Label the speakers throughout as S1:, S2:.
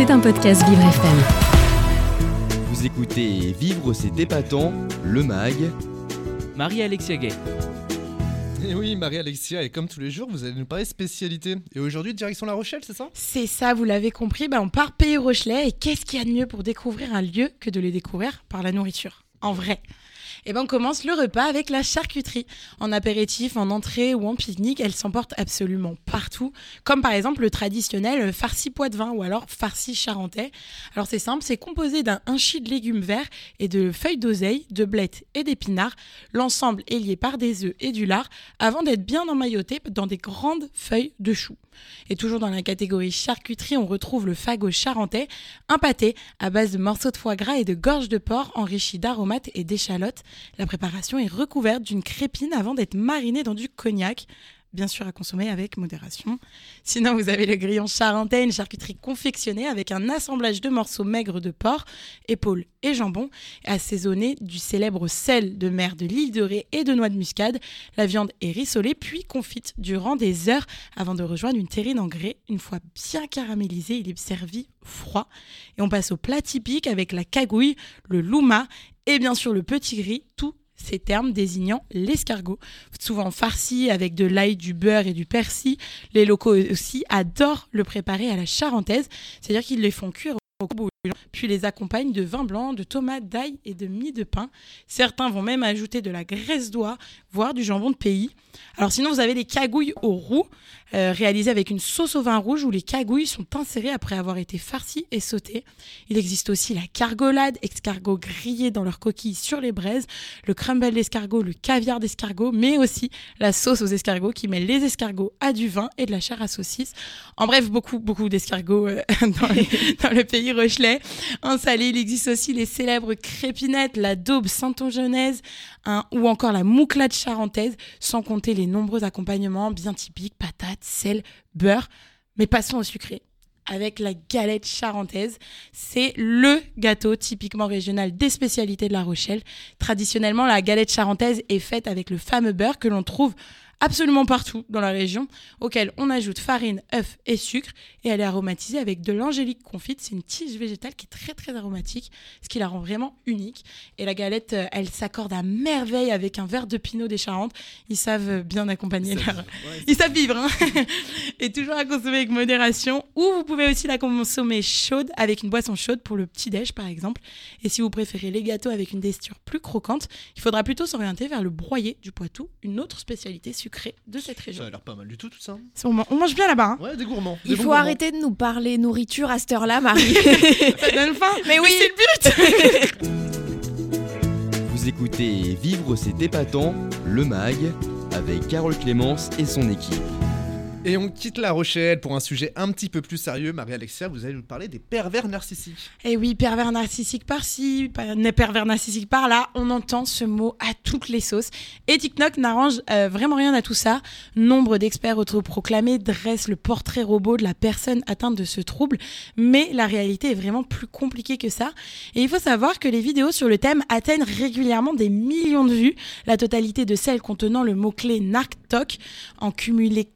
S1: C'est un podcast Vivre FM.
S2: Vous écoutez Vivre c'est épatant, le MAG.
S3: Marie-Alexia Gay.
S4: Et oui, Marie-Alexia, et comme tous les jours, vous allez nous parler spécialité. Et aujourd'hui, direction La Rochelle, c'est ça?
S5: C'est ça, vous l'avez compris, bah on part Pays Rochelet et qu'est-ce qu'il y a de mieux pour découvrir un lieu que de le découvrir par la nourriture? En vrai. Et ben on commence le repas avec la charcuterie. En apéritif, en entrée ou en pique-nique, elle s'emporte absolument partout. Comme par exemple le traditionnel farci poitevin ou alors farci charentais. Alors c'est simple, c'est composé d'un hinchi de légumes verts et de feuilles d'oseille, de blettes et d'épinards. L'ensemble est lié par des œufs et du lard avant d'être bien emmailloté dans des grandes feuilles de choux. Et toujours dans la catégorie charcuterie, on retrouve le fagot charentais, un pâté à base de morceaux de foie gras et de gorge de porc enrichi d'aromates et d'échalotes. La préparation est recouverte d'une crépine avant d'être marinée dans du cognac bien sûr à consommer avec modération. Sinon, vous avez le grillon charentais, une charcuterie confectionnée avec un assemblage de morceaux maigres de porc, épaules et jambon, assaisonné du célèbre sel de mer de l'île de Ré et de noix de muscade. La viande est rissolée puis confite durant des heures avant de rejoindre une terrine en grès. Une fois bien caramélisé, il est servi froid. Et on passe au plat typique avec la cagouille, le louma et bien sûr le petit gris, tout ces termes désignant l'escargot. Souvent farci avec de l'ail, du beurre et du persil. Les locaux aussi adorent le préparer à la charentaise, c'est-à-dire qu'ils les font cuire au bouillon, puis les accompagnent de vin blanc, de tomates, d'ail et de mie de pain. Certains vont même ajouter de la graisse d'oie, voire du jambon de pays. Alors sinon, vous avez les cagouilles au roux, euh, réalisées avec une sauce au vin rouge où les cagouilles sont insérées après avoir été farcies et sautées. Il existe aussi la cargolade, escargot grillé dans leur coquille sur les braises, le crumble d'escargot, le caviar d'escargot, mais aussi la sauce aux escargots qui met les escargots à du vin et de la chair à saucisse. En bref, beaucoup, beaucoup d'escargots euh, dans le pays rochelais. En salé, il existe aussi les célèbres crépinettes, la daube saintongenaise hein, ou encore la mouclade charentaise, sans compter les nombreux accompagnements bien typiques, patates, sel, beurre. Mais passons au sucré. Avec la galette charentaise, c'est le gâteau typiquement régional des spécialités de La Rochelle. Traditionnellement, la galette charentaise est faite avec le fameux beurre que l'on trouve absolument partout dans la région, auquel on ajoute farine, œufs et sucre, et elle est aromatisée avec de l'angélique confite. C'est une tige végétale qui est très très aromatique, ce qui la rend vraiment unique. Et la galette, euh, elle s'accorde à merveille avec un verre de pinot des Charentes. Ils savent euh, bien accompagner leur... Ils savent vivre, hein Et toujours à consommer avec modération. Ou vous pouvez aussi la consommer chaude avec une boisson chaude pour le petit-déj, par exemple. Et si vous préférez les gâteaux avec une texture plus croquante, il faudra plutôt s'orienter vers le broyé du Poitou, une autre spécialité sucrée de cette
S4: Ça
S5: région.
S4: a l'air pas mal du tout, tout ça.
S5: On man- on mange bien là-bas, hein
S4: Ouais, des gourmands.
S6: Il faut arrêter de nous parler nourriture à cette heure-là, Marie.
S5: Ça donne faim
S6: Mais oui.
S5: c'est le but
S2: Vous écoutez Vivre c'est épatant, le MAG, avec Carole Clémence et son équipe.
S4: Et on quitte La Rochelle pour un sujet un petit peu plus sérieux. Marie-Alexia, vous allez nous parler des pervers narcissiques.
S5: Et oui, pervers narcissique par-ci, par- pervers narcissique par-là, on entend ce mot à toutes les sauces. Et TikTok n'arrange euh, vraiment rien à tout ça. Nombre d'experts autoproclamés dressent le portrait robot de la personne atteinte de ce trouble, mais la réalité est vraiment plus compliquée que ça. Et il faut savoir que les vidéos sur le thème atteignent régulièrement des millions de vues. La totalité de celles contenant le mot-clé NarcTok en cumulé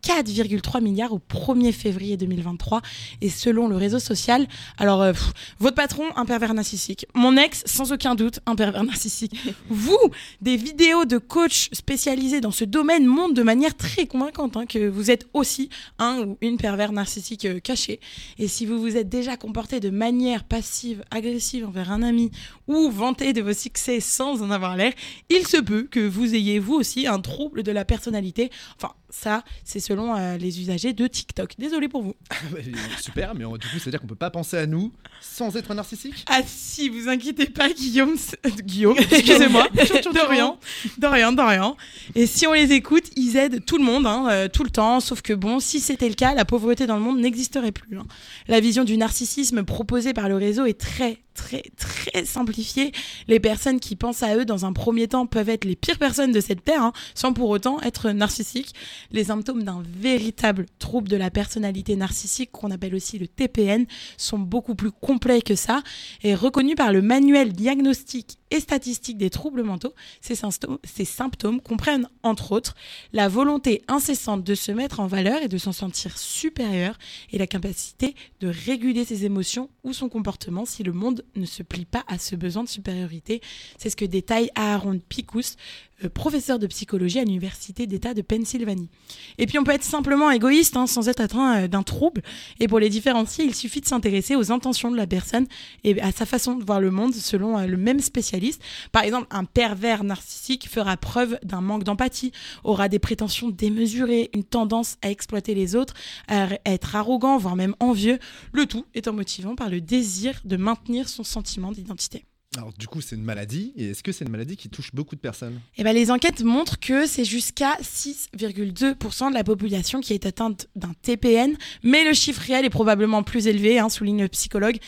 S5: 4,3 milliards au 1er février 2023. Et selon le réseau social, alors euh, votre patron, un pervers narcissique. Mon ex, sans aucun doute, un pervers narcissique. Vous, des vidéos de coachs spécialisés dans ce domaine montrent de manière très convaincante hein, que vous êtes aussi un ou une pervers narcissique euh, caché. Et si vous vous êtes déjà comporté de manière passive, agressive envers un ami ou vanté de vos succès sans en avoir l'air, il se peut que vous ayez vous aussi un trouble de la personnalité. Enfin, ça, c'est selon euh, les usagers de TikTok. Désolé pour vous.
S4: Ah bah, Super, mais on- du coup, c'est-à-dire qu'on peut pas penser à nous sans être narcissique?
S5: Ah si, vous inquiétez pas, Guillaume. Guillaume, excusez-moi. Dorian, Dorian, Dorian. Et si on les écoute, ils aident tout le monde, hein, euh, tout le temps. Sauf que bon, si c'était le cas, la pauvreté dans le monde n'existerait plus. hein. La vision du narcissisme proposée par le réseau est très, très, très simplifiée. Les personnes qui pensent à eux dans un premier temps peuvent être les pires personnes de cette terre, hein, sans pour autant être narcissiques. Les symptômes d'un véritable trouble de la personnalité narcissique, qu'on appelle aussi le TPN, sont beaucoup plus complets que ça et reconnus par le manuel diagnostic et statistiques des troubles mentaux, ces, symptômes, ces symptômes comprennent entre autres la volonté incessante de se mettre en valeur et de s'en sentir supérieur et la capacité de réguler ses émotions ou son comportement si le monde ne se plie pas à ce besoin de supériorité. C'est ce que détaille Aaron Picous, euh, professeur de psychologie à l'Université d'État de Pennsylvanie. Et puis on peut être simplement égoïste hein, sans être atteint euh, d'un trouble. Et pour les différencier, il suffit de s'intéresser aux intentions de la personne et à sa façon de voir le monde selon euh, le même spécialiste. Par exemple, un pervers narcissique fera preuve d'un manque d'empathie, aura des prétentions démesurées, une tendance à exploiter les autres, à être arrogant, voire même envieux, le tout étant motivant par le désir de maintenir son sentiment d'identité.
S4: Alors du coup, c'est une maladie. Et est-ce que c'est une maladie qui touche beaucoup de personnes?
S5: Eh ben, les enquêtes montrent que c'est jusqu'à 6,2% de la population qui est atteinte d'un TPN, mais le chiffre réel est probablement plus élevé, hein, souligne le psychologue,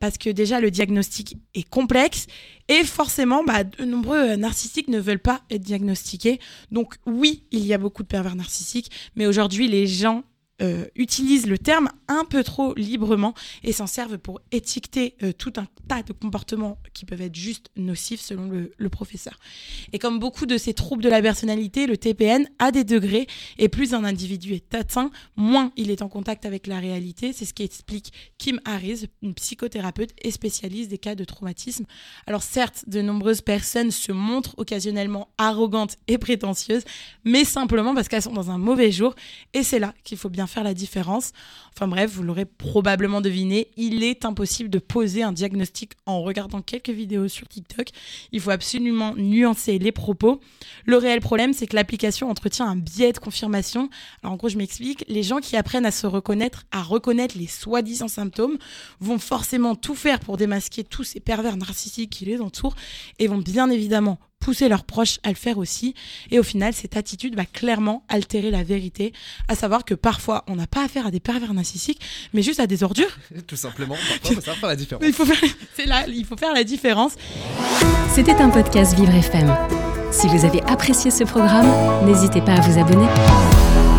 S5: parce que déjà le diagnostic est complexe et forcément, bah, de nombreux narcissiques ne veulent pas être diagnostiqués. Donc oui, il y a beaucoup de pervers narcissiques, mais aujourd'hui, les gens euh, utilisent le terme un peu trop librement et s'en servent pour étiqueter euh, tout un tas de comportements qui peuvent être juste nocifs selon le, professeur. Et comme beaucoup de ces troubles de la personnalité, le TPN a des degrés et plus un individu est atteint, moins il est en contact avec la réalité. C'est ce qui explique Kim Harris, une psychothérapeute et spécialiste des cas de traumatisme. Alors certes, de nombreuses personnes se montrent occasionnellement arrogantes et prétentieuses, mais simplement parce qu'elles sont dans un mauvais jour et c'est là qu'il faut bien faire la différence. Enfin bref, vous l'aurez probablement deviné, il est impossible de poser un diagnostic en regardant quelques vidéos sur TikTok. Il faut absolument nuancer les propos. Le réel problème, c'est que l'application entretient un biais de confirmation. Alors en gros, je m'explique, les gens qui apprennent à se reconnaître, à reconnaître les soi-disant symptômes, vont forcément tout faire pour démasquer tous ces pervers narcissiques qui les entourent et vont bien évidemment pousser leurs proches à le faire aussi. Et au final, cette attitude va clairement altérer la vérité, à savoir que parfois, on n'a pas affaire à des pervers narcissiques, mais juste à des ordures.
S4: Tout simplement, parfois, il faut savoir faire la différence.
S5: il faut faire, c'est là, il faut faire la différence.
S1: C'était un podcast Vivre FM. Si vous avez apprécié ce programme, n'hésitez pas à vous abonner.